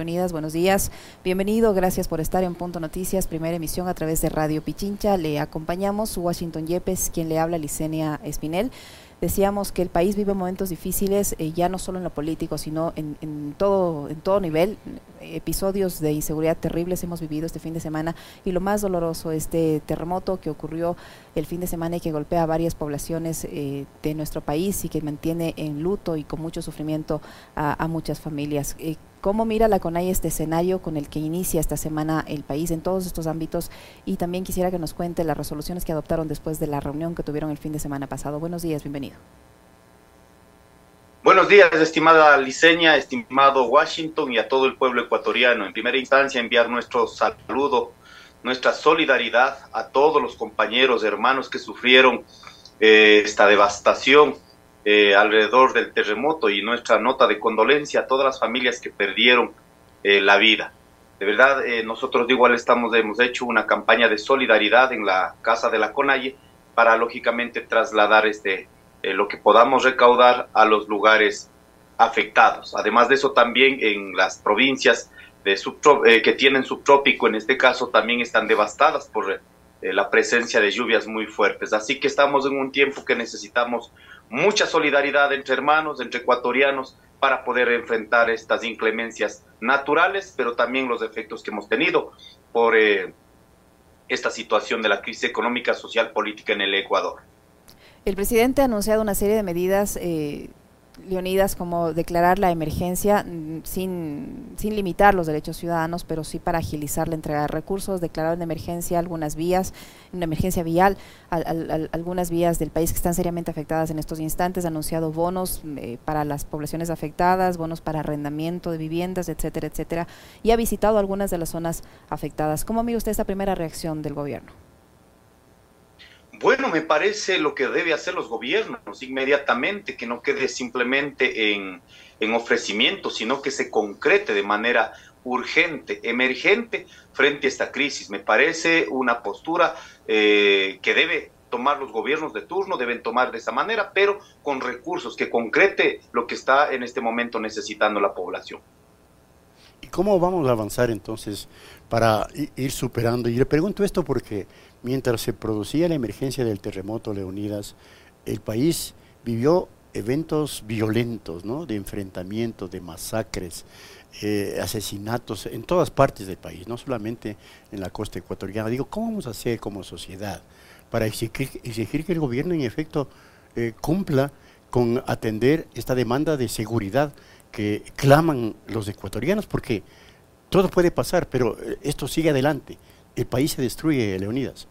Unidas, buenos días, bienvenido, gracias por estar en Punto Noticias, primera emisión a través de Radio Pichincha. Le acompañamos Washington Yepes, quien le habla, Licenia Espinel. Decíamos que el país vive momentos difíciles, eh, ya no solo en lo político, sino en, todo, en todo nivel. Episodios de inseguridad terribles hemos vivido este fin de semana y lo más doloroso, este terremoto que ocurrió el fin de semana y que golpea a varias poblaciones eh, de nuestro país y que mantiene en luto y con mucho sufrimiento a, muchas familias. Eh, ¿Cómo mira la CONAI este escenario con el que inicia esta semana el país en todos estos ámbitos? Y también quisiera que nos cuente las resoluciones que adoptaron después de la reunión que tuvieron el fin de semana pasado. Buenos días, bienvenido. Buenos días, estimada Liceña, estimado Washington y a todo el pueblo ecuatoriano. En primera instancia, enviar nuestro saludo, nuestra solidaridad a todos los compañeros, hermanos que sufrieron eh, esta devastación eh, alrededor del terremoto y nuestra nota de condolencia a todas las familias que perdieron eh, la vida. De verdad, eh, nosotros igual estamos, hemos hecho una campaña de solidaridad en la Casa de la Conalle para lógicamente trasladar este, lo que podamos recaudar a los lugares afectados. Además de eso, también en las provincias de que tienen subtrópico, en este caso, también están devastadas por la presencia de lluvias muy fuertes. Así que estamos en un tiempo que necesitamos mucha solidaridad entre hermanos, entre ecuatorianos, para poder enfrentar estas inclemencias naturales, pero también los efectos que hemos tenido por eh, esta situación de la crisis económica, social, política en el Ecuador. El presidente ha anunciado una serie de medidas eh, Leonidas, como declarar la emergencia mm, sin, sin limitar los derechos ciudadanos, pero sí para agilizar la entrega de recursos, declarar en emergencia algunas vías, una emergencia vial, algunas vías del país que están seriamente afectadas en estos instantes, anunciado bonos eh, para las poblaciones afectadas, bonos para arrendamiento de viviendas, etcétera, etcétera, y ha visitado algunas de las zonas afectadas. ¿Cómo mira usted esta primera reacción del gobierno? Bueno, me parece lo que debe hacer los gobiernos inmediatamente, que no quede simplemente en, en ofrecimiento, sino que se concrete de manera urgente, emergente frente a esta crisis. Me parece una postura eh, que debe tomar los gobiernos de turno, deben tomar de esa manera, pero con recursos, que concrete lo que está en este momento necesitando la población. ¿Y cómo vamos a avanzar entonces para ir superando? Y le pregunto esto porque mientras se producía la emergencia del terremoto Leonidas, el país vivió eventos violentos, ¿no? de enfrentamientos, de masacres, eh, asesinatos en todas partes del país, no solamente en la costa ecuatoriana. Digo, ¿cómo vamos a hacer como sociedad para exigir, que el gobierno en efecto eh, cumpla con atender esta demanda de seguridad que claman los ecuatorianos? Porque todo puede pasar, pero eh, esto sigue adelante. El país se destruye, Leonidas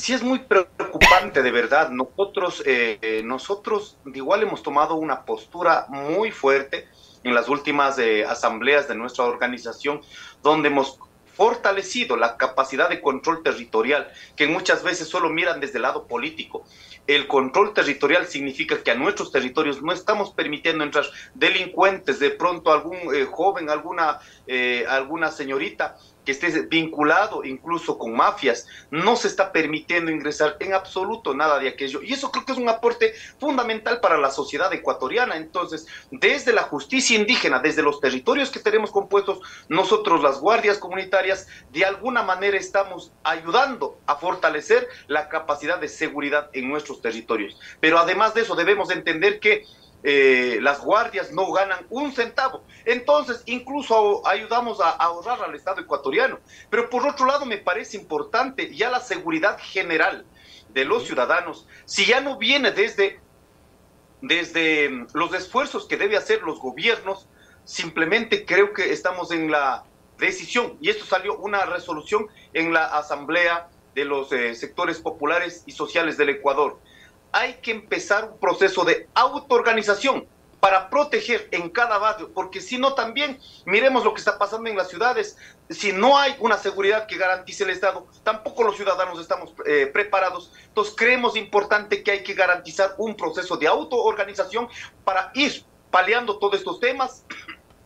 sí es muy preocupante, de verdad. Nosotros, eh, nosotros igual hemos tomado una postura muy fuerte en las últimas eh, asambleas de nuestra organización, donde hemos fortalecido la capacidad de control territorial, que muchas veces solo miran desde el lado político. El control territorial significa que a nuestros territorios no estamos permitiendo entrar delincuentes, de pronto algún eh, joven, alguna, alguna señorita que esté vinculado incluso con mafias, no se está permitiendo ingresar en absoluto nada de aquello. Y eso creo que es un aporte fundamental para la sociedad ecuatoriana. Entonces, desde la justicia indígena, desde los territorios que tenemos compuestos, nosotros las guardias comunitarias, de alguna manera estamos ayudando a fortalecer la capacidad de seguridad en nuestros territorios. Pero además de eso, debemos entender que eh, las guardias no ganan un centavo. Entonces, incluso ayudamos a, ahorrar al Estado ecuatoriano. Pero por otro lado, me parece importante ya la seguridad general de los ciudadanos, si ya no viene desde, desde mm, los esfuerzos que debe hacer los gobiernos, simplemente creo que estamos en la decisión, y esto salió una resolución en la Asamblea de los eh, sectores populares y sociales del Ecuador hay que empezar un proceso de autoorganización para proteger en cada barrio, porque si no también miremos lo que está pasando en las ciudades, si no hay una seguridad que garantice el Estado, tampoco los ciudadanos estamos eh, preparados. Entonces creemos importante que hay que garantizar un proceso de autoorganización para ir paliando todos estos temas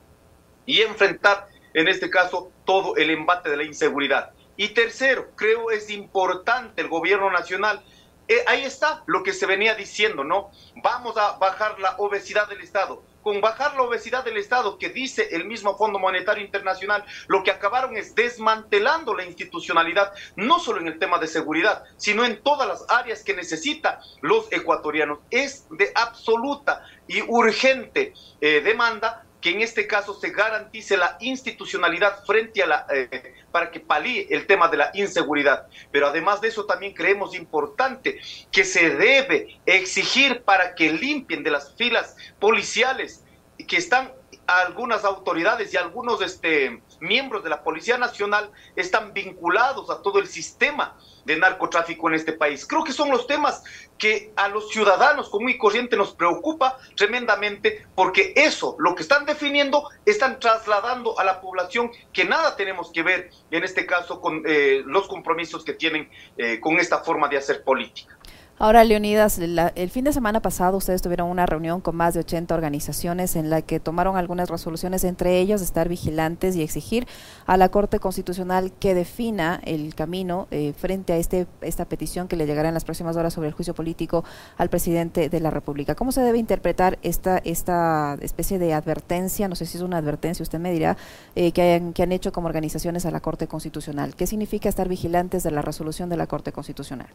y enfrentar, en este caso, todo el embate de la inseguridad. Y tercero, creo es importante el gobierno nacional eh, ahí está lo que se venía diciendo, ¿no? Vamos a bajar la obesidad del Estado. con bajar la obesidad del Estado, que dice el mismo Fondo Monetario Internacional, lo que acabaron es desmantelando la institucionalidad, no solo en el tema de seguridad, sino en todas las áreas que necesitan los ecuatorianos. Es de absoluta y urgente eh, demanda que en este caso se garantice la institucionalidad frente a la eh, para que palíe el tema de la inseguridad. Pero además de eso también creemos importante que se debe exigir para que limpien de las filas policiales que están algunas autoridades y algunos este, miembros de la Policía Nacional están vinculados a todo el sistema de narcotráfico en este país. Creo que son los temas que a los ciudadanos común y corriente nos preocupa tremendamente porque eso, lo que están definiendo, están trasladando a la población que nada tenemos que ver en este caso con eh, los compromisos que tienen eh, con esta forma de hacer política. Ahora, Leonidas, el fin de semana pasado ustedes tuvieron una reunión con más de 80 organizaciones en la que tomaron algunas resoluciones, entre ellas estar vigilantes y exigir a la Corte Constitucional que defina el camino eh, frente a este, esta petición que le llegará en las próximas horas sobre el juicio político al presidente de la República. ¿Cómo se debe interpretar esta, esta especie de advertencia, no sé si es una advertencia, usted me dirá, eh, que, que han hecho como organizaciones a la Corte Constitucional? ¿Qué significa estar vigilantes de la resolución de la Corte Constitucional?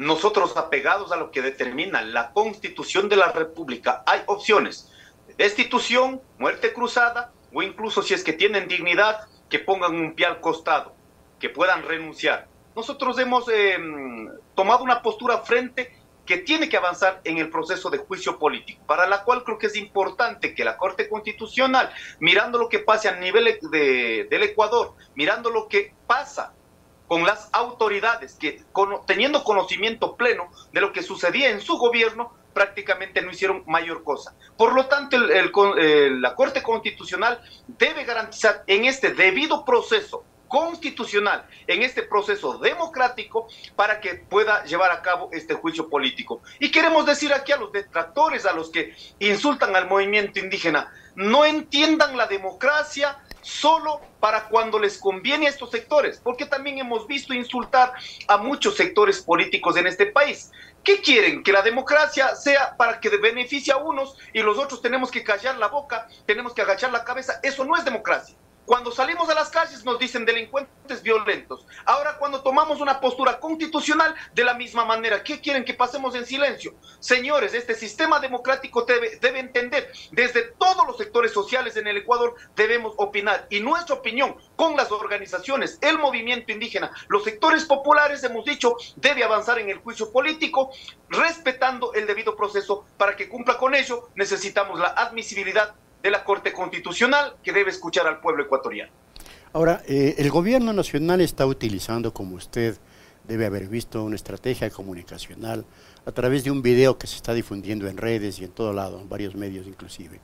Nosotros apegados a lo que determina la constitución de la República, hay opciones, destitución, muerte cruzada o incluso si es que tienen dignidad, que pongan un pie al costado, que puedan renunciar. Nosotros hemos em, tomado una postura frente que tiene que avanzar en el proceso de juicio político, para la cual creo que es importante que la Corte Constitucional, mirando lo que pasa a nivel de, del Ecuador, mirando lo que pasa con las autoridades que teniendo conocimiento pleno de lo que sucedía en su gobierno, prácticamente no hicieron mayor cosa. Por lo tanto, la Corte Constitucional debe garantizar en este debido proceso constitucional, en este proceso democrático, para que pueda llevar a cabo este juicio político. Y queremos decir aquí a los detractores, a los que insultan al movimiento indígena, no entiendan la democracia solo para cuando les conviene a estos sectores, porque también hemos visto insultar a muchos sectores políticos en este país. ¿Qué quieren? Que la democracia sea para que beneficie a unos y los otros tenemos que callar la boca, tenemos que agachar la cabeza. Eso no es democracia. Cuando salimos a las calles nos dicen delincuentes violentos. Ahora cuando tomamos una postura constitucional de la misma manera, ¿qué quieren que pasemos en silencio? Señores, este sistema democrático debe, debe entender, desde todos los sectores sociales en el Ecuador debemos opinar y nuestra opinión con las organizaciones, el movimiento indígena, los sectores populares, hemos dicho, debe avanzar en el juicio político, respetando el debido proceso para que cumpla con ello. Necesitamos la admisibilidad de la Corte Constitucional que debe escuchar al pueblo ecuatoriano. Ahora, eh, el gobierno nacional está utilizando, como usted debe haber visto, una estrategia comunicacional a través de un video que se está difundiendo en redes y en todo lado, en varios medios inclusive,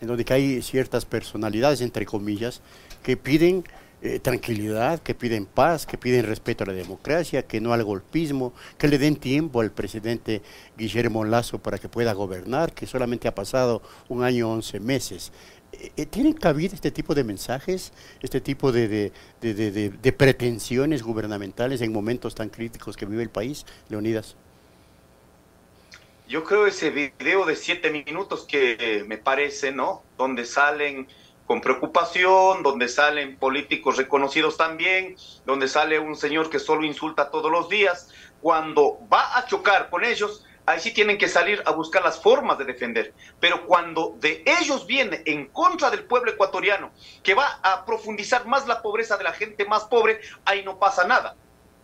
en donde hay ciertas personalidades, entre comillas, que piden eh, tranquilidad, que piden paz, que piden respeto a la democracia, que no al golpismo, que le den tiempo al presidente Guillermo Lazo para que pueda gobernar, que solamente ha pasado un año, once meses. Eh, eh, ¿Tienen cabida este tipo de mensajes, este tipo de, de, pretensiones gubernamentales en momentos tan críticos que vive el país, Leonidas? Yo creo ese video de siete minutos que me parece, ¿no? Donde salen con preocupación, donde salen políticos reconocidos también, donde sale un señor que solo insulta todos los días, cuando va a chocar con ellos, ahí sí tienen que salir a buscar las formas de defender. Pero cuando de ellos viene en contra del pueblo ecuatoriano, que va a profundizar más la pobreza de la gente más pobre, ahí no pasa nada.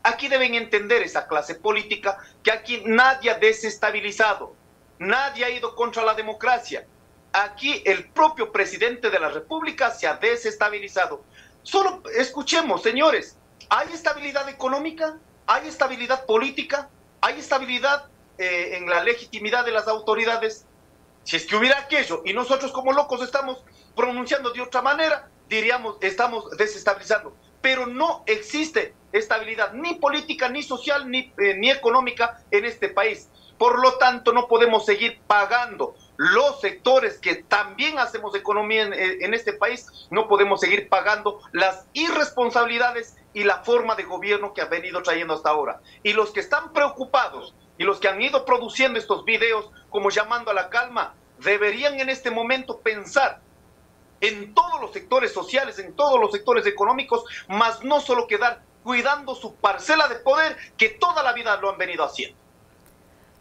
Aquí deben entender esa clase política que aquí nadie ha desestabilizado, nadie ha ido contra la democracia, aquí el propio presidente de la República se ha desestabilizado. Solo escuchemos, señores, ¿hay estabilidad económica? ¿Hay estabilidad política? ¿Hay estabilidad eh, en la legitimidad de las autoridades? Si es que hubiera aquello y nosotros como locos estamos pronunciando de otra manera, diríamos, estamos desestabilizando. Pero no existe estabilidad ni política, ni social, ni, eh, ni económica en este país. Por lo tanto, no podemos seguir pagando los sectores que también hacemos economía en, este país, no podemos seguir pagando las irresponsabilidades y la forma de gobierno que ha venido trayendo hasta ahora. Y los que están preocupados y los que han ido produciendo estos videos como llamando a la calma, deberían en este momento pensar en todos los sectores sociales, en todos los sectores económicos, más no solo quedar cuidando su parcela de poder que toda la vida lo han venido haciendo.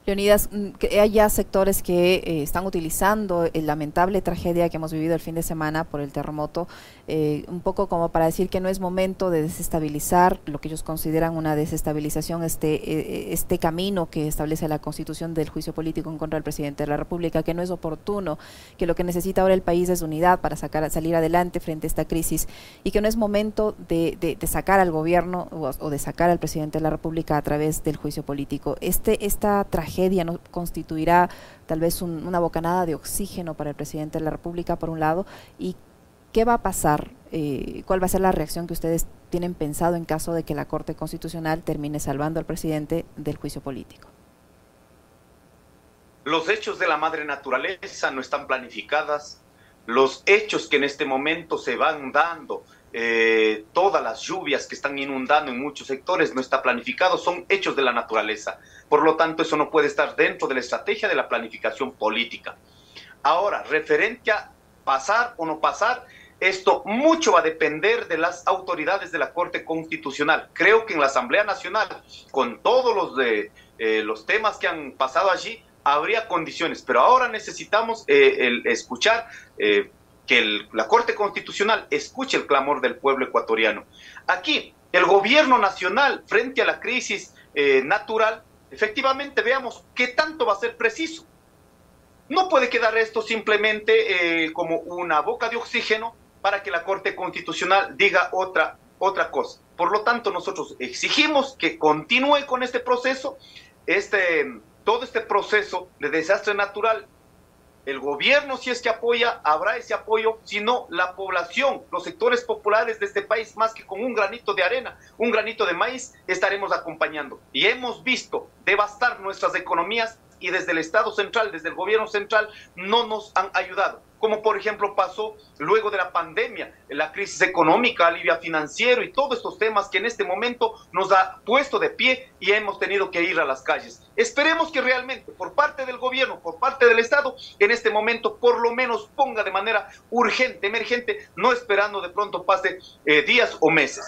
Leonidas, mm, hay ya sectores que eh, están utilizando la lamentable tragedia que hemos vivido el fin de semana por el terremoto, eh, un poco como para decir que no es momento de desestabilizar lo que ellos consideran una desestabilización, este, eh, este camino que establece la constitución del juicio político en contra del presidente de la República, que no es oportuno, que lo que necesita ahora el país es unidad para sacar, salir adelante frente a esta crisis y que no es momento de, sacar al gobierno o, o, de sacar al presidente de la República a través del juicio político. Este, esta tragedia no constituirá tal vez una bocanada de oxígeno para el presidente de la República, por un lado, y qué va a pasar, eh, cuál va a ser la reacción que ustedes tienen pensado en caso de que la Corte Constitucional termine salvando al presidente del juicio político. Los hechos de la madre naturaleza no están planificadas, los hechos que en este momento se van dando eh, todas las lluvias que están inundando en muchos sectores no está planificado, son hechos de la naturaleza. Por lo tanto, eso no puede estar dentro de la estrategia de la planificación política. Ahora, referente a pasar o no pasar, esto mucho va a depender de las autoridades de la Corte Constitucional. Creo que en la Asamblea Nacional, con todos los, de, eh, los temas que han pasado allí, habría condiciones, pero ahora necesitamos eh, escuchar que la Corte Constitucional escuche el clamor del pueblo ecuatoriano. Aquí, el gobierno nacional, frente a la crisis eh, natural, efectivamente veamos qué tanto va a ser preciso. No puede quedar esto simplemente eh, como una boca de oxígeno para que la Corte Constitucional diga otra, otra cosa. Por lo tanto, nosotros exigimos que continúe con este proceso, este, todo este proceso de desastre natural el gobierno, si es que apoya, habrá ese apoyo, sino la población, los sectores populares de este país, más que con un granito de arena, un granito de maíz, estaremos acompañando. Y hemos visto devastar nuestras economías y desde el Estado central, desde el gobierno central, no nos han ayudado. Como por ejemplo pasó luego de la pandemia, la crisis económica, alivio financiero y todos estos temas que en este momento nos ha puesto de pie y hemos tenido que ir a las calles. Esperemos que realmente por parte del gobierno, por parte del Estado, en este momento por lo menos ponga de manera urgente, emergente, no esperando de pronto pase eh, días o meses.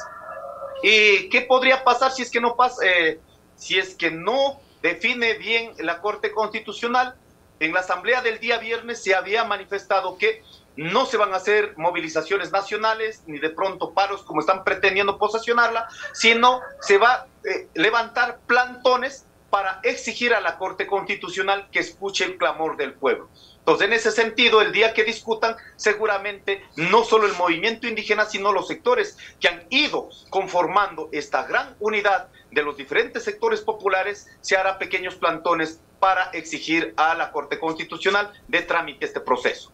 ¿Y qué podría pasar si es que no pasa, eh, si es que no define bien la Corte Constitucional. En la asamblea del día viernes se había manifestado que no se van a hacer movilizaciones nacionales ni de pronto paros como están pretendiendo posesionarla, sino se va a eh, levantar plantones para exigir a la Corte Constitucional que escuche el clamor del pueblo. Entonces, en ese sentido, el día que discutan, seguramente no solo el movimiento indígena, sino los sectores que han ido conformando esta gran unidad de los diferentes sectores populares, se hará pequeños plantones para exigir a la Corte Constitucional de trámite este proceso.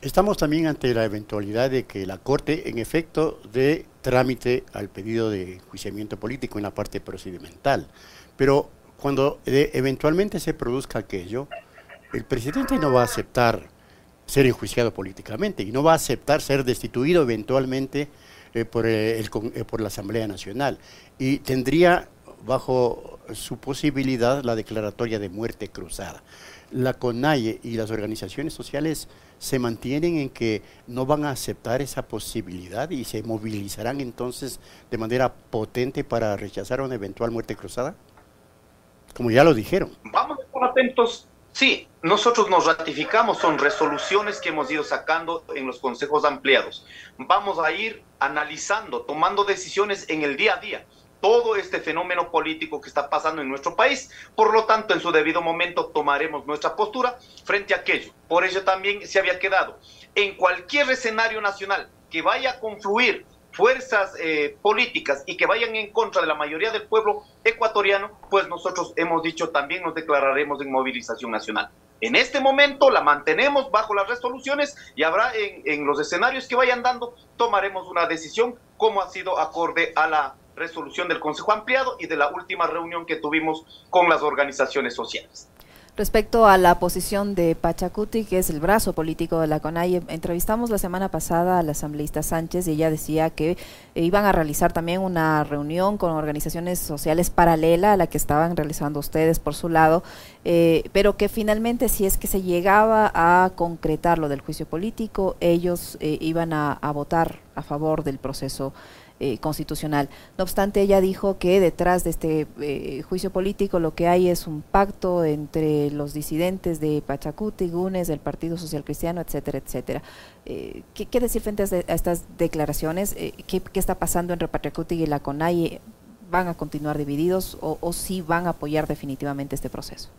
Estamos también ante la eventualidad de que la Corte, en efecto, dé trámite al pedido de enjuiciamiento político en la parte procedimental. Pero cuando eventualmente se produzca aquello, el presidente no va a aceptar ser enjuiciado políticamente y no va a aceptar ser destituido eventualmente eh, por, eh, eh, por la Asamblea Nacional. Y tendría bajo su posibilidad la declaratoria de muerte cruzada. La CONAIE y las organizaciones sociales se mantienen en que no van a aceptar esa posibilidad y se movilizarán entonces de manera potente para rechazar una eventual muerte cruzada? Como ya lo dijeron. Vamos a estar atentos Sí, nosotros nos ratificamos, son resoluciones que hemos ido sacando en los consejos ampliados. Vamos a ir analizando, tomando decisiones en el día a día todo este fenómeno político que está pasando en nuestro país. Por lo tanto, en su debido momento tomaremos nuestra postura frente a aquello. Por ello también se había quedado en cualquier escenario nacional que vaya a confluir fuerzas eh, políticas y que vayan en contra de la mayoría del pueblo ecuatoriano, pues nosotros hemos dicho también nos declararemos en movilización nacional. En este momento la mantenemos bajo las resoluciones y habrá en, en los escenarios que vayan dando, tomaremos una decisión como ha sido acorde a la resolución del Consejo Ampliado y de la última reunión que tuvimos con las organizaciones sociales. Respecto a la posición de Pachacuti, que es el brazo político de la CONAIE, entrevistamos la semana pasada a la asambleísta Sánchez y ella decía que iban a realizar también una reunión con organizaciones sociales paralela a la que estaban realizando ustedes por su lado, eh, pero que finalmente si es que se llegaba a concretar lo del juicio político, ellos eh, iban a votar a favor del proceso eh, constitucional. No obstante, ella dijo que detrás de este eh, juicio político lo que hay es un pacto entre los disidentes de Pachacuti, Gunes, del Partido Social Cristiano, etcétera, etcétera. Eh, ¿qué, decir frente a, estas declaraciones? ¿qué, está pasando entre Pachacuti y la CONAI? ¿Van a continuar divididos o, o sí van a apoyar definitivamente este proceso?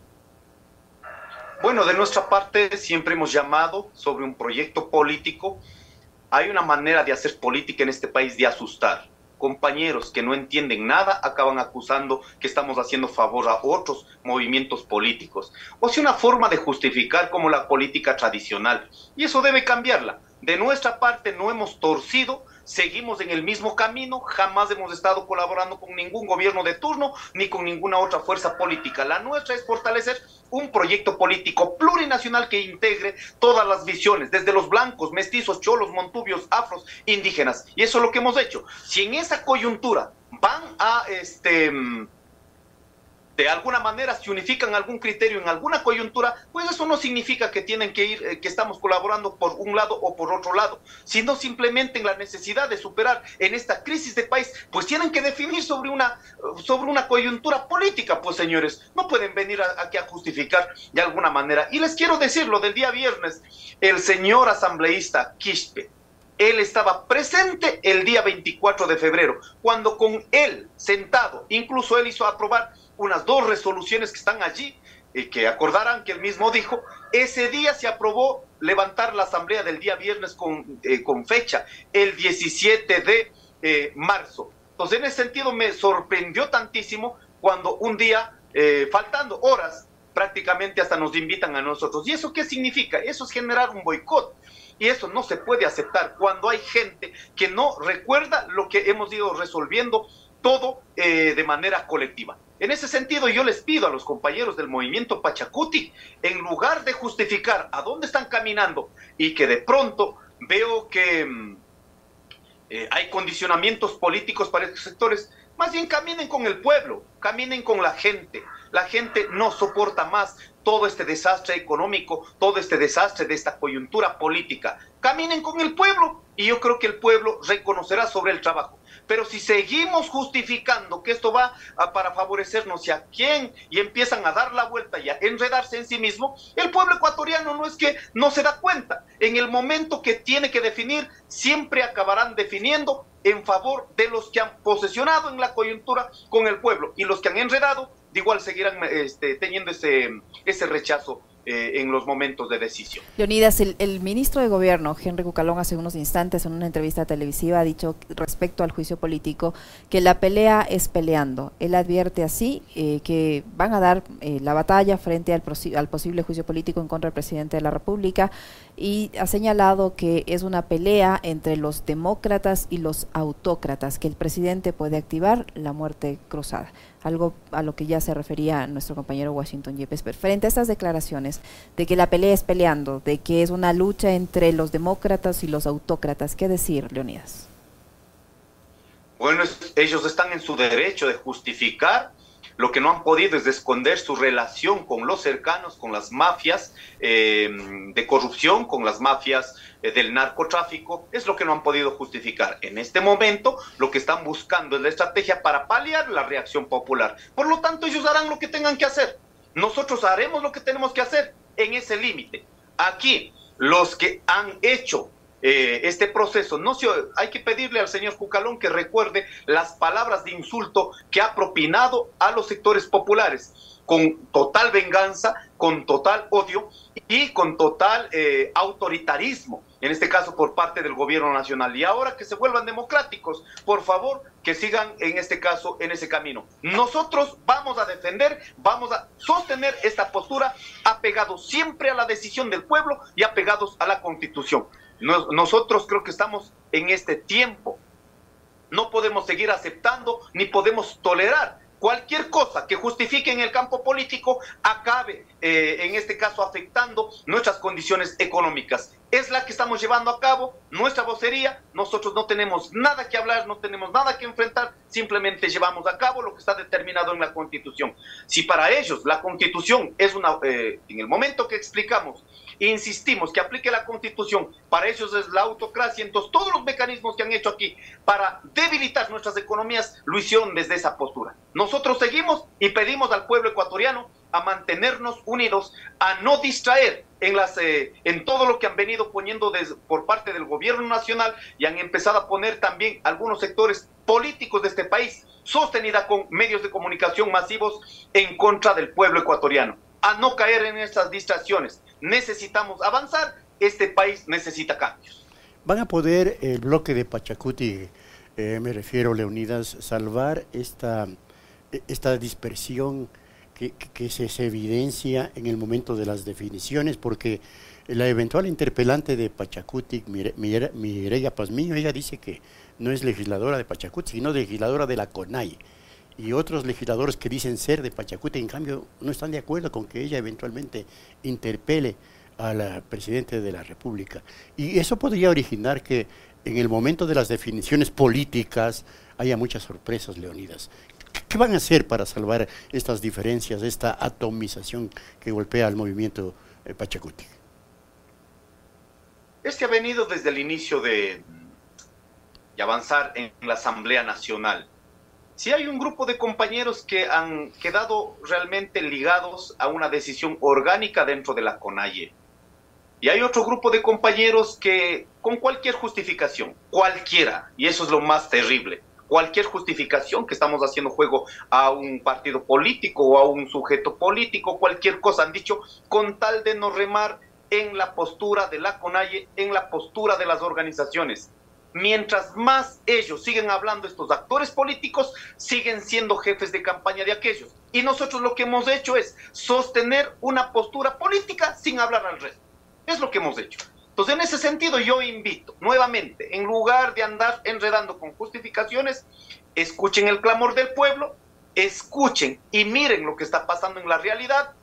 Bueno, de nuestra parte siempre hemos llamado sobre un proyecto político hay una manera de hacer política en este país de asustar. Compañeros que no entienden nada acaban acusando que estamos haciendo favor a otros movimientos políticos. O sea, una forma de justificar como la política tradicional. Y eso debe cambiarla. De nuestra parte no hemos torcido seguimos en el mismo camino, jamás hemos estado colaborando con ningún gobierno de turno ni con ninguna otra fuerza política. La nuestra es fortalecer un proyecto político plurinacional que integre todas las visiones, desde los blancos, mestizos, cholos, montubios, afros, indígenas. Y eso es lo que hemos hecho. Si en esa coyuntura van a este de alguna manera se unifican algún criterio en alguna coyuntura, pues eso no significa que tienen que ir, eh, que estamos colaborando por un lado o por otro lado, sino simplemente en la necesidad de superar en esta crisis de país, pues tienen que definir sobre una, sobre una coyuntura política, pues señores, no pueden venir aquí a justificar de alguna manera. Y les quiero decir lo del día viernes, el señor asambleísta Quispe, él estaba presente el día 24 de febrero, cuando con él sentado, incluso él hizo aprobar unas dos resoluciones que están allí y que acordarán que él mismo dijo, ese día se aprobó levantar la asamblea del día viernes con, eh, con fecha, el 17 de eh, marzo. Entonces, en ese sentido me sorprendió tantísimo cuando un día, eh, faltando horas, prácticamente hasta nos invitan a nosotros. ¿Y eso qué significa? Eso es generar un boicot. Y eso no se puede aceptar cuando hay gente que no recuerda lo que hemos ido resolviendo todo de manera colectiva. En ese sentido, yo les pido a los compañeros del movimiento Pachacuti, en lugar de justificar a dónde están caminando y que de pronto veo que mm, eh, hay condicionamientos políticos para estos sectores, más bien caminen con el pueblo, caminen con la gente. La gente no soporta más todo este desastre económico, todo este desastre de esta coyuntura política. Caminen con el pueblo y yo creo que el pueblo reconocerá sobre el trabajo. Pero si seguimos justificando que esto va a, para favorecernos y a quién y empiezan a dar la vuelta y a enredarse en sí mismo, el pueblo ecuatoriano no es que no se da cuenta. En el momento que tiene que definir, siempre acabarán definiendo en favor de los que han posesionado en la coyuntura con el pueblo y los que han enredado, de igual seguirán este, teniendo ese, ese rechazo eh, en los momentos de decisión. Leonidas, el, ministro de Gobierno, Henry Cucalón, hace unos instantes en una entrevista televisiva ha dicho respecto al juicio político que la pelea es peleando. Él advierte así eh, que van a dar eh, la batalla frente al, al posible juicio político en contra del presidente de la República y ha señalado que es una pelea entre los demócratas y los autócratas, que el presidente puede activar la muerte cruzada algo a lo que ya se refería nuestro compañero Washington Yepes. Frente a estas declaraciones de que la pelea es peleando, de que es una lucha entre los demócratas y los autócratas, ¿qué decir, Leonidas? Bueno, ellos están en su derecho de justificar lo que no han podido es esconder su relación con los cercanos, con las mafias eh, de corrupción, con las mafias eh, del narcotráfico, es lo que no han podido justificar. En este momento, lo que están buscando es la estrategia para paliar la reacción popular. Por lo tanto, ellos harán lo que tengan que hacer. Nosotros haremos lo que tenemos que hacer en ese límite. Aquí, los que han hecho eh, este proceso. No se, hay que pedirle al señor Cucalón que recuerde las palabras de insulto que ha propinado a los sectores populares con total venganza, con total odio y con total eh, autoritarismo, en este caso por parte del gobierno nacional. Y ahora que se vuelvan democráticos, por favor, que sigan en este caso en ese camino. Nosotros vamos a defender, vamos a sostener esta postura apegados siempre a la decisión del pueblo y apegados a la constitución nosotros creo que estamos en este tiempo. No podemos seguir aceptando ni podemos tolerar cualquier cosa que justifique en el campo político acabe eh, en este caso afectando nuestras condiciones económicas. Es la que estamos llevando a cabo, nuestra vocería, nosotros no tenemos nada que hablar, no tenemos nada que enfrentar, simplemente llevamos a cabo lo que está determinado en la Constitución. Si para ellos la Constitución es una, eh, en el momento que explicamos, insistimos que aplique la Constitución, para ellos es la autocracia, entonces todos los mecanismos que han hecho aquí para debilitar nuestras economías lo hicieron desde esa postura. Nosotros seguimos y pedimos al pueblo ecuatoriano a mantenernos unidos, a no distraer en, las, eh, en todo lo que han venido poniendo por parte del gobierno nacional y han empezado a poner también algunos sectores políticos de este país, sostenida con medios de comunicación masivos en contra del pueblo ecuatoriano. A no caer en estas distracciones. Necesitamos avanzar, este país necesita cambios. ¿Van a poder el bloque de Pachacuti, eh, me refiero, Leonidas, salvar esta, esta dispersión? Que, se, evidencia en el momento de las definiciones, porque la eventual interpelante de Pachacuti, Mireya Pazmiño, ella dice que no es legisladora de Pachacuti, sino legisladora de la CONAI. Y otros legisladores que dicen ser de Pachacuti, en cambio, no están de acuerdo con que ella eventualmente interpele al presidente de la República. Y eso podría originar que en el momento de las definiciones políticas haya muchas sorpresas, Leonidas. ¿Qué van a hacer para salvar estas diferencias, esta atomización que golpea al movimiento eh, Pachacuti? Este ha venido desde el inicio de, de avanzar en la Asamblea Nacional. Si hay un grupo de compañeros que han quedado realmente ligados a una decisión orgánica dentro de la CONAIE. Y hay otro grupo de compañeros que con cualquier justificación, cualquiera, y eso es lo más terrible, cualquier justificación que estamos haciendo juego a un partido político o a un sujeto político, cualquier cosa han dicho, con tal de no remar en la postura de la CONAIE, en la postura de las organizaciones. Mientras más ellos siguen hablando, estos actores políticos siguen siendo jefes de campaña de aquellos. Y nosotros lo que hemos hecho es sostener una postura política sin hablar al resto. Es lo que hemos hecho. Entonces, en ese sentido, yo invito nuevamente, en lugar de andar enredando con justificaciones, escuchen el clamor del pueblo, escuchen y miren lo que está pasando en la realidad,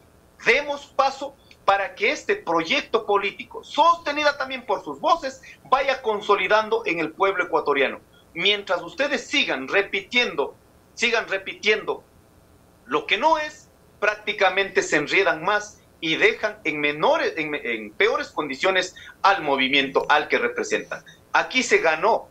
demos paso para que este proyecto político, sostenida también por sus voces, vaya consolidando en el pueblo ecuatoriano. Mientras ustedes sigan repitiendo, sigan repitiendo lo que no es, prácticamente se enredan más y dejan en menores, en, peores condiciones al movimiento al que representan. Aquí se ganó,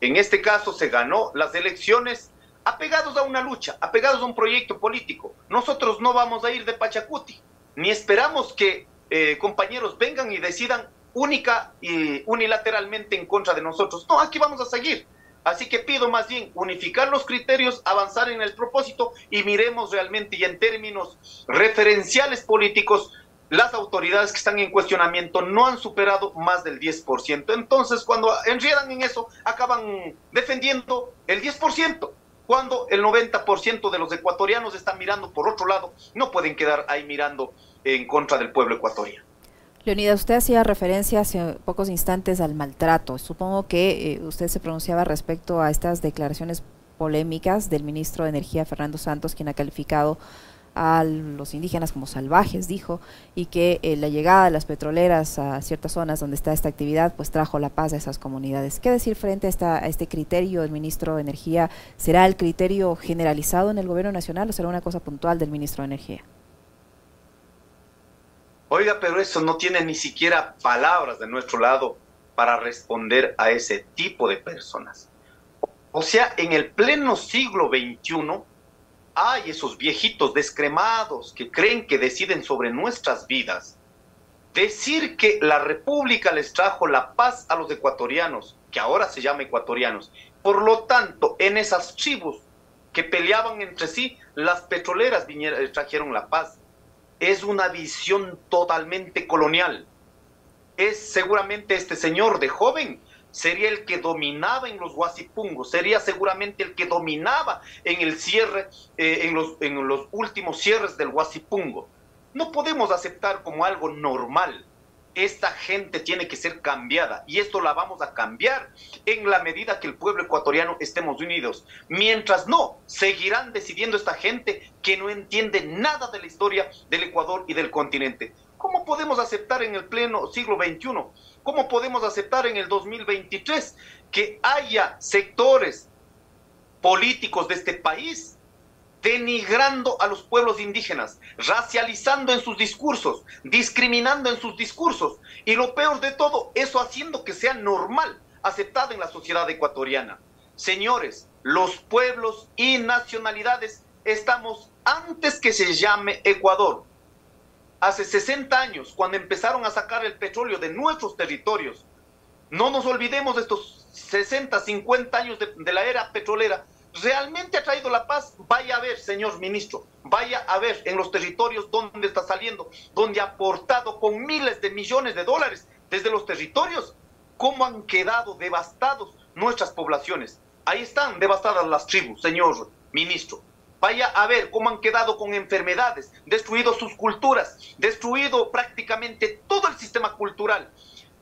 en este caso se ganó las elecciones apegados a una lucha, apegados a un proyecto político. Nosotros no vamos a ir de Pachacuti, ni esperamos que eh, compañeros vengan y decidan única y unilateralmente en contra de nosotros. No, aquí vamos a seguir. Así que pido más bien unificar los criterios, avanzar en el propósito y miremos realmente y en términos referenciales políticos, las autoridades que están en cuestionamiento no han superado más del 10%. Entonces, cuando enriedan en eso, acaban defendiendo el 10%. Cuando el 90% de los ecuatorianos están mirando por otro lado, no pueden quedar ahí mirando en contra del pueblo ecuatoriano. Leonida, usted hacía referencia hace pocos instantes al maltrato. Supongo que eh, usted se pronunciaba respecto a estas declaraciones polémicas del ministro de Energía, Fernando Santos, quien ha calificado a los indígenas como salvajes, dijo, y que eh, la llegada de las petroleras a ciertas zonas donde está esta actividad, pues trajo la paz a esas comunidades. ¿Qué decir frente a, esta, a este criterio del ministro de Energía? ¿Será el criterio generalizado en el gobierno nacional o será una cosa puntual del ministro de Energía? Oiga, pero eso no tiene ni siquiera palabras de nuestro lado para responder a ese tipo de personas. O sea, en el pleno siglo XXI hay esos viejitos descremados que creen que deciden sobre nuestras vidas. Decir que la República les trajo la paz a los ecuatorianos, que ahora se llama ecuatorianos. Por lo tanto, en esas tribus que peleaban entre sí, las petroleras vinieron, trajeron la paz es una visión totalmente colonial. Es seguramente este señor de joven sería el que dominaba en los guasipungos, sería seguramente el que dominaba en el cierre, eh, en, los, en los últimos cierres del guasipungo. No podemos aceptar como algo normal esta gente tiene que ser cambiada y esto la vamos a cambiar en la medida que el pueblo ecuatoriano estemos unidos. Mientras no, seguirán decidiendo esta gente que no entiende nada de la historia del Ecuador y del continente. ¿Cómo podemos aceptar en el pleno siglo XXI? ¿Cómo podemos aceptar en el 2023 que haya sectores políticos de este país denigrando a los pueblos indígenas, racializando en sus discursos, discriminando en sus discursos y lo peor de todo, eso haciendo que sea normal, aceptado en la sociedad ecuatoriana. Señores, los pueblos y nacionalidades estamos antes que se llame Ecuador. Hace 60 años, cuando empezaron a sacar el petróleo de nuestros territorios, no nos olvidemos de estos 60, 50 años de, de la era petrolera, realmente ha traído la paz, vaya a ver, señor ministro, vaya a ver en los territorios donde está saliendo, donde ha aportado con miles de millones de dólares desde los territorios, cómo han quedado devastados nuestras poblaciones. Ahí están devastadas las tribus, señor ministro. Vaya a ver cómo han quedado con enfermedades, destruido sus culturas, destruido prácticamente todo el sistema cultural.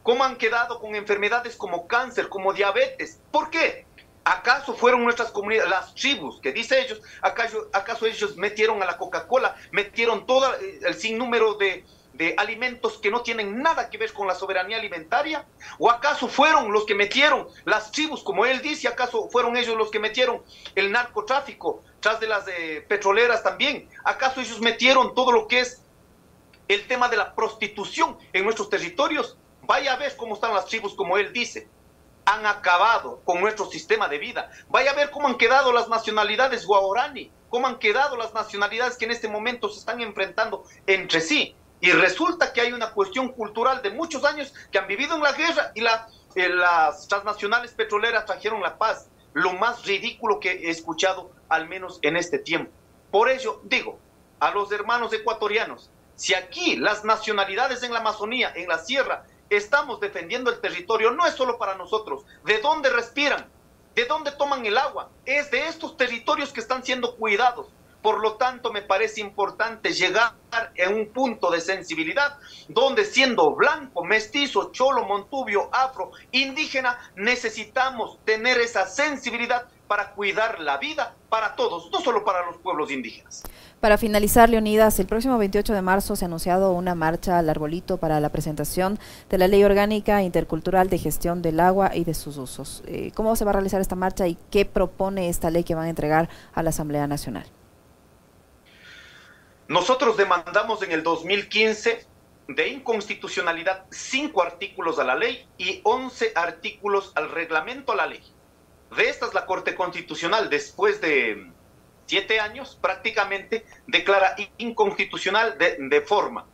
Cómo han quedado con enfermedades como cáncer, como diabetes. ¿Por qué? ¿Acaso fueron nuestras comunidades, las tribus, que dice ellos, acaso, acaso ellos metieron a la Coca-Cola, metieron todo el sinnúmero de, de alimentos que no tienen nada que ver con la soberanía alimentaria? ¿O acaso fueron los que metieron las tribus, como él dice, acaso fueron ellos los que metieron el narcotráfico tras de las de petroleras también? ¿Acaso ellos metieron todo lo que es el tema de la prostitución en nuestros territorios? Vaya a ver cómo están las tribus, como él dice han acabado con nuestro sistema de vida. Vaya a ver cómo han quedado las nacionalidades guaorani, cómo han quedado las nacionalidades que en este momento se están enfrentando entre sí. Y resulta que hay una cuestión cultural de muchos años que han vivido en la guerra y la, eh, las transnacionales petroleras trajeron la paz. Lo más ridículo que he escuchado, al menos en este tiempo. Por ello, digo a los hermanos ecuatorianos, si aquí las nacionalidades en la Amazonía, en la sierra, estamos defendiendo el territorio, no es solo para nosotros. ¿De dónde respiran? ¿De dónde toman el agua? Es de estos territorios que están siendo cuidados. Por lo tanto, me parece importante llegar a un punto de sensibilidad donde siendo blanco, mestizo, cholo, montubio, afro, indígena, necesitamos tener esa sensibilidad para cuidar la vida para todos, no solo para los pueblos indígenas. Para finalizar, Leonidas, el próximo 28 de marzo se ha anunciado una marcha al arbolito para la presentación de la Ley Orgánica Intercultural de Gestión del Agua y de sus usos. Eh, ¿Cómo se va a realizar esta marcha y qué propone esta ley que van a entregar a la Asamblea Nacional? Nosotros demandamos en el 2015 de inconstitucionalidad cinco artículos a la ley y 11 artículos al reglamento a la ley. De estas, la Corte Constitucional, después de siete años, prácticamente declara inconstitucional de, forma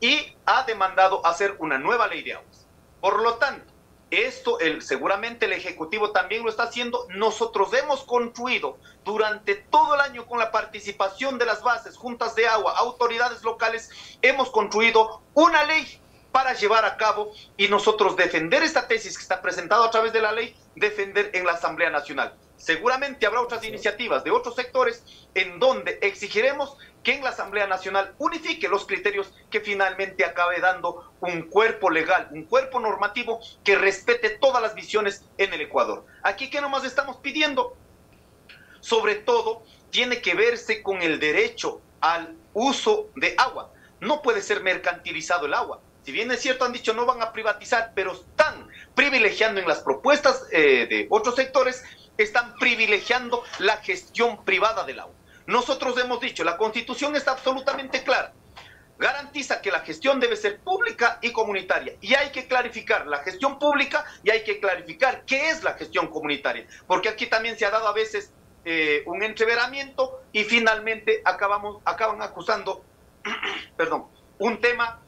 y ha demandado hacer una nueva ley de aguas. Por lo tanto, esto el, seguramente el Ejecutivo también lo está haciendo. Nosotros hemos construido durante todo el año con la participación de las bases, juntas de agua, autoridades locales, hemos construido una ley para llevar a cabo y nosotros defender esta tesis que está presentada a través de la ley, defender en la Asamblea Nacional. Seguramente habrá otras iniciativas de otros sectores en donde exigiremos que en la Asamblea Nacional unifique los criterios que finalmente acabe dando un cuerpo legal, un cuerpo normativo que respete todas las visiones en el Ecuador. Aquí que nomás estamos pidiendo, sobre todo, tiene que verse con el derecho al uso de agua. No puede ser mercantilizado el agua. Si bien es cierto, han dicho no van a privatizar, pero están privilegiando en las propuestas eh, de otros sectores están privilegiando la gestión privada del agua. Nosotros hemos dicho, la constitución está absolutamente clara. Garantiza que la gestión debe ser pública y comunitaria. Y hay que clarificar la gestión pública y hay que clarificar qué es la gestión comunitaria. Porque aquí también se ha dado a veces eh, un entreveramiento y finalmente acabamos, acaban acusando, perdón, un tema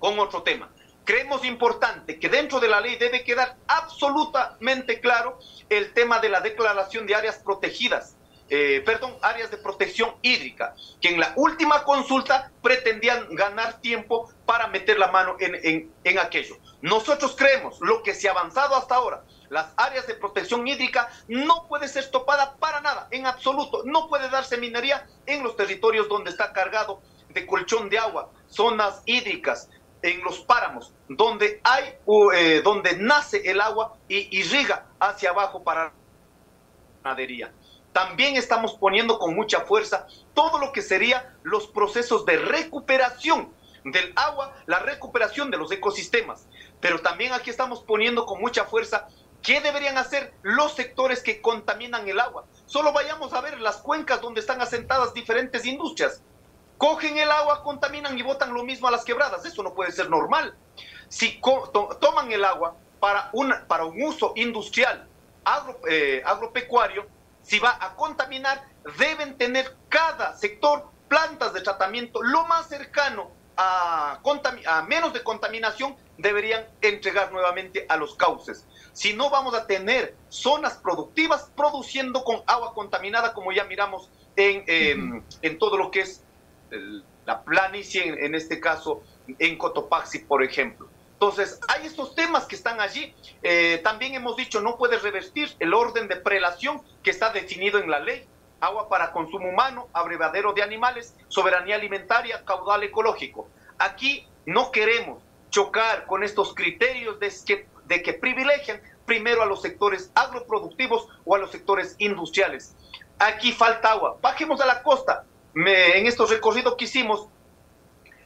con otro tema. Creemos importante que dentro de la ley debe quedar absolutamente claro el tema de la declaración de áreas protegidas, eh, perdón, áreas de protección hídrica, que en la última consulta pretendían ganar tiempo para meter la mano en, en aquello. Nosotros creemos lo que se ha avanzado hasta ahora, las áreas de protección hídrica no puede ser topada para nada, en absoluto. No puede darse minería en los territorios donde está cargado de colchón de agua, zonas hídricas, en los páramos, donde hay, eh, donde nace el agua y irriga hacia abajo para ganadería. También estamos poniendo con mucha fuerza todo lo que sería los procesos de recuperación del agua, la recuperación de los ecosistemas. Pero también aquí estamos poniendo con mucha fuerza qué deberían hacer los sectores que contaminan el agua. Solo vayamos a ver las cuencas donde están asentadas diferentes industrias cogen el agua, contaminan y botan lo mismo a las quebradas. Eso no puede ser normal. Si toman el agua para, una, para un uso industrial, eh, agropecuario, si va a contaminar, deben tener cada sector plantas de tratamiento lo más cercano a, a menos de contaminación, deberían entregar nuevamente a los cauces. Si no, vamos a tener zonas productivas produciendo con agua contaminada, como ya miramos en, en todo lo que es la planicie, en, este caso en Cotopaxi, por ejemplo. Entonces, hay estos temas que están allí. Eh, también hemos dicho, no puede revertir el orden de prelación que está definido en la ley. Agua para consumo humano, abrevadero de animales, soberanía alimentaria, caudal ecológico. Aquí no queremos chocar con estos criterios de de que privilegian primero a los sectores agroproductivos o a los sectores industriales. Aquí falta agua. Bajemos a la costa en estos recorridos que hicimos,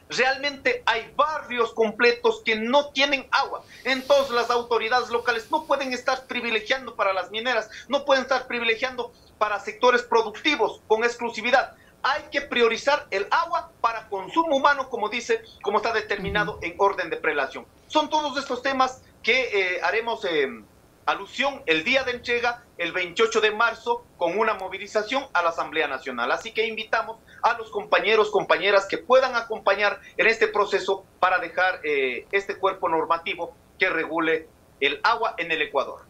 realmente hay barrios completos que no tienen agua. Entonces las autoridades locales no pueden estar privilegiando para las mineras, no pueden estar privilegiando para sectores productivos con exclusividad. Hay que priorizar el agua para consumo humano, como dice, como está determinado en orden de prelación. Son todos estos temas que eh, haremos eh, alusión el día de entrega, el 28 de marzo, con una movilización a la Asamblea Nacional. Así que invitamos a los compañeros, compañeras que puedan acompañar en este proceso para dejar eh, este cuerpo normativo que regule el agua en el Ecuador.